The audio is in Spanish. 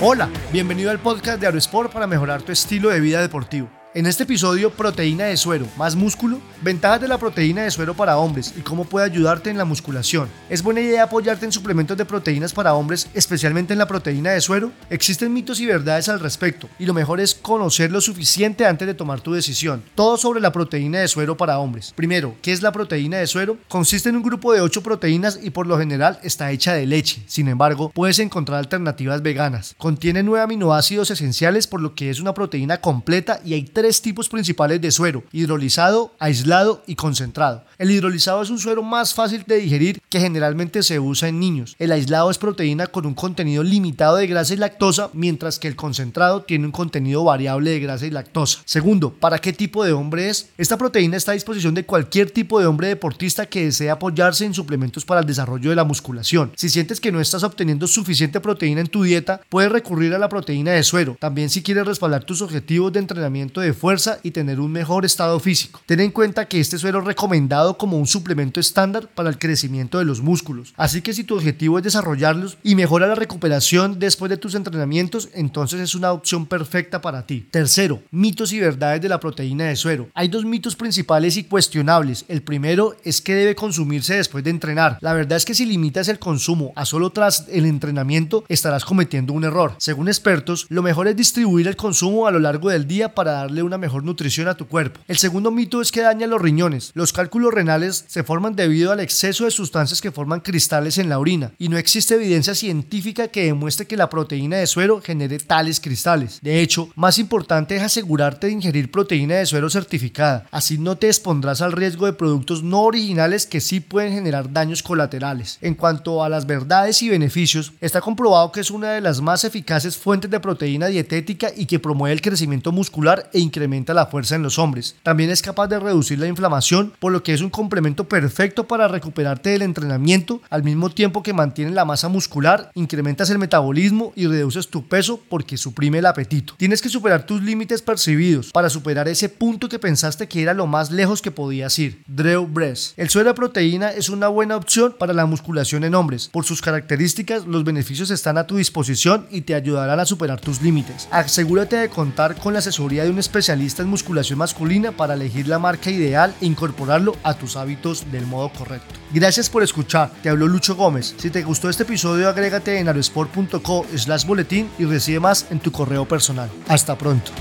Hola, bienvenido al podcast de Aerosport para mejorar tu estilo de vida deportivo. En este episodio, proteína de suero, más músculo, ventajas de la proteína de suero para hombres y cómo puede ayudarte en la musculación. ¿Es buena idea apoyarte en suplementos de proteínas para hombres, especialmente en la proteína de suero? Existen mitos y verdades al respecto, y lo mejor es conocer lo suficiente antes de tomar tu decisión. Todo sobre la proteína de suero para hombres. Primero, ¿qué es la proteína de suero? Consiste en un grupo de 8 proteínas y por lo general está hecha de leche. Sin embargo, puedes encontrar alternativas veganas. Contiene 9 aminoácidos esenciales por lo que es una proteína completa y hay tres tipos principales de suero, hidrolizado, aislado y concentrado. El hidrolizado es un suero más fácil de digerir que generalmente se usa en niños. El aislado es proteína con un contenido limitado de grasa y lactosa, mientras que el concentrado tiene un contenido variable de grasa y lactosa. Segundo, ¿para qué tipo de hombre es? Esta proteína está a disposición de cualquier tipo de hombre deportista que desee apoyarse en suplementos para el desarrollo de la musculación. Si sientes que no estás obteniendo suficiente proteína en tu dieta, puedes recurrir a la proteína de suero. También si quieres respaldar tus objetivos de entrenamiento de fuerza y tener un mejor estado físico. Ten en cuenta que este suero es recomendado como un suplemento estándar para el crecimiento de los músculos. Así que si tu objetivo es desarrollarlos y mejorar la recuperación después de tus entrenamientos, entonces es una opción perfecta para ti. Tercero, mitos y verdades de la proteína de suero. Hay dos mitos principales y cuestionables. El primero es que debe consumirse después de entrenar. La verdad es que si limitas el consumo a solo tras el entrenamiento, estarás cometiendo un error. Según expertos, lo mejor es distribuir el consumo a lo largo del día para darle una mejor nutrición a tu cuerpo. El segundo mito es que daña los riñones. Los cálculos renales se forman debido al exceso de sustancias que forman cristales en la orina y no existe evidencia científica que demuestre que la proteína de suero genere tales cristales. De hecho, más importante es asegurarte de ingerir proteína de suero certificada, así no te expondrás al riesgo de productos no originales que sí pueden generar daños colaterales. En cuanto a las verdades y beneficios, está comprobado que es una de las más eficaces fuentes de proteína dietética y que promueve el crecimiento muscular e incrementa la fuerza en los hombres. También es capaz de reducir la inflamación, por lo que es un complemento perfecto para recuperarte del entrenamiento al mismo tiempo que mantiene la masa muscular, incrementas el metabolismo y reduces tu peso porque suprime el apetito. Tienes que superar tus límites percibidos para superar ese punto que pensaste que era lo más lejos que podías ir. Drew Breast. El suero de proteína es una buena opción para la musculación en hombres. Por sus características, los beneficios están a tu disposición y te ayudarán a superar tus límites. Asegúrate de contar con la asesoría de un especialista en musculación masculina para elegir la marca ideal e incorporarlo a tus hábitos del modo correcto. Gracias por escuchar, te habló Lucho Gómez. Si te gustó este episodio, agrégate en aerosport.co slash boletín y recibe más en tu correo personal. Hasta pronto.